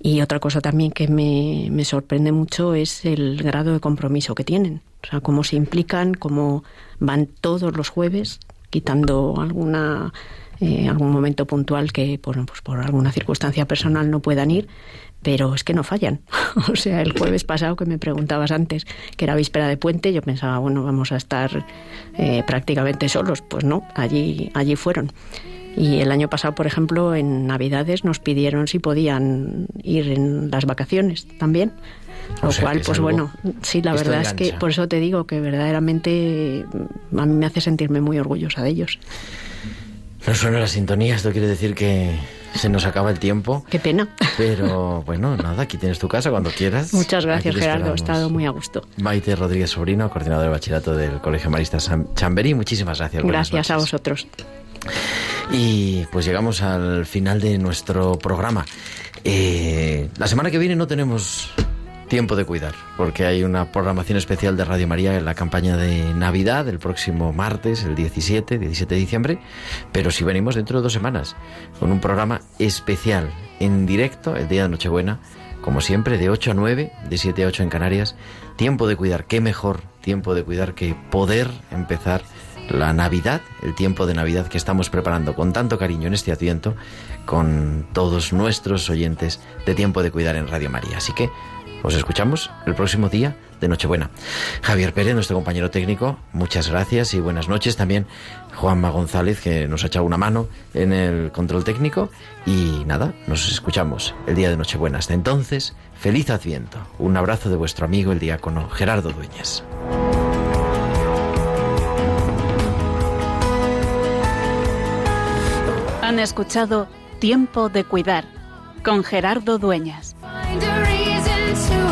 Speaker 5: Y otra cosa también que me, me sorprende mucho es el grado de compromiso que tienen. O sea, cómo se implican, cómo van todos los jueves, quitando alguna eh, algún momento puntual que pues por alguna circunstancia personal no puedan ir, pero es que no fallan. o sea, el jueves pasado que me preguntabas antes, que era víspera de puente, yo pensaba, bueno, vamos a estar eh, prácticamente solos. Pues no, allí, allí fueron. Y el año pasado, por ejemplo, en Navidades nos pidieron si podían ir en las vacaciones también.
Speaker 1: O
Speaker 5: Lo
Speaker 1: sea,
Speaker 5: cual, pues bueno, sí, la verdad es que por eso te digo que verdaderamente mm, a mí me hace sentirme muy orgullosa de ellos.
Speaker 1: No suena la sintonía, esto quiere decir que se nos acaba el tiempo.
Speaker 5: Qué pena.
Speaker 1: Pero bueno, nada, aquí tienes tu casa cuando quieras.
Speaker 5: Muchas gracias, Gerardo. He
Speaker 1: esperamos.
Speaker 5: estado muy a gusto.
Speaker 1: Maite Rodríguez Sobrino, coordinadora de bachillerato del Colegio Marista Chamberí. Muchísimas gracias.
Speaker 5: Gracias a vosotros.
Speaker 1: Y pues llegamos al final de nuestro programa. Eh, la semana que viene no tenemos tiempo de cuidar, porque hay una programación especial de Radio María en la campaña de Navidad el próximo martes, el 17, 17 de diciembre, pero si venimos dentro de dos semanas, con un programa especial en directo el día de Nochebuena, como siempre, de 8 a 9, de 7 a 8 en Canarias. Tiempo de cuidar, qué mejor tiempo de cuidar que poder empezar la Navidad, el tiempo de Navidad que estamos preparando con tanto cariño en este Adviento, con todos nuestros oyentes de Tiempo de Cuidar en Radio María. Así que os escuchamos el próximo día de Nochebuena. Javier Pérez, nuestro compañero técnico, muchas gracias y buenas noches. También Juanma González, que nos ha echado una mano en el control técnico. Y nada, nos escuchamos el día de Nochebuena. Hasta entonces, feliz Adviento. Un abrazo de vuestro amigo el diácono Gerardo Dueñas.
Speaker 10: Han escuchado Tiempo de Cuidar con Gerardo Dueñas.
Speaker 11: eyes to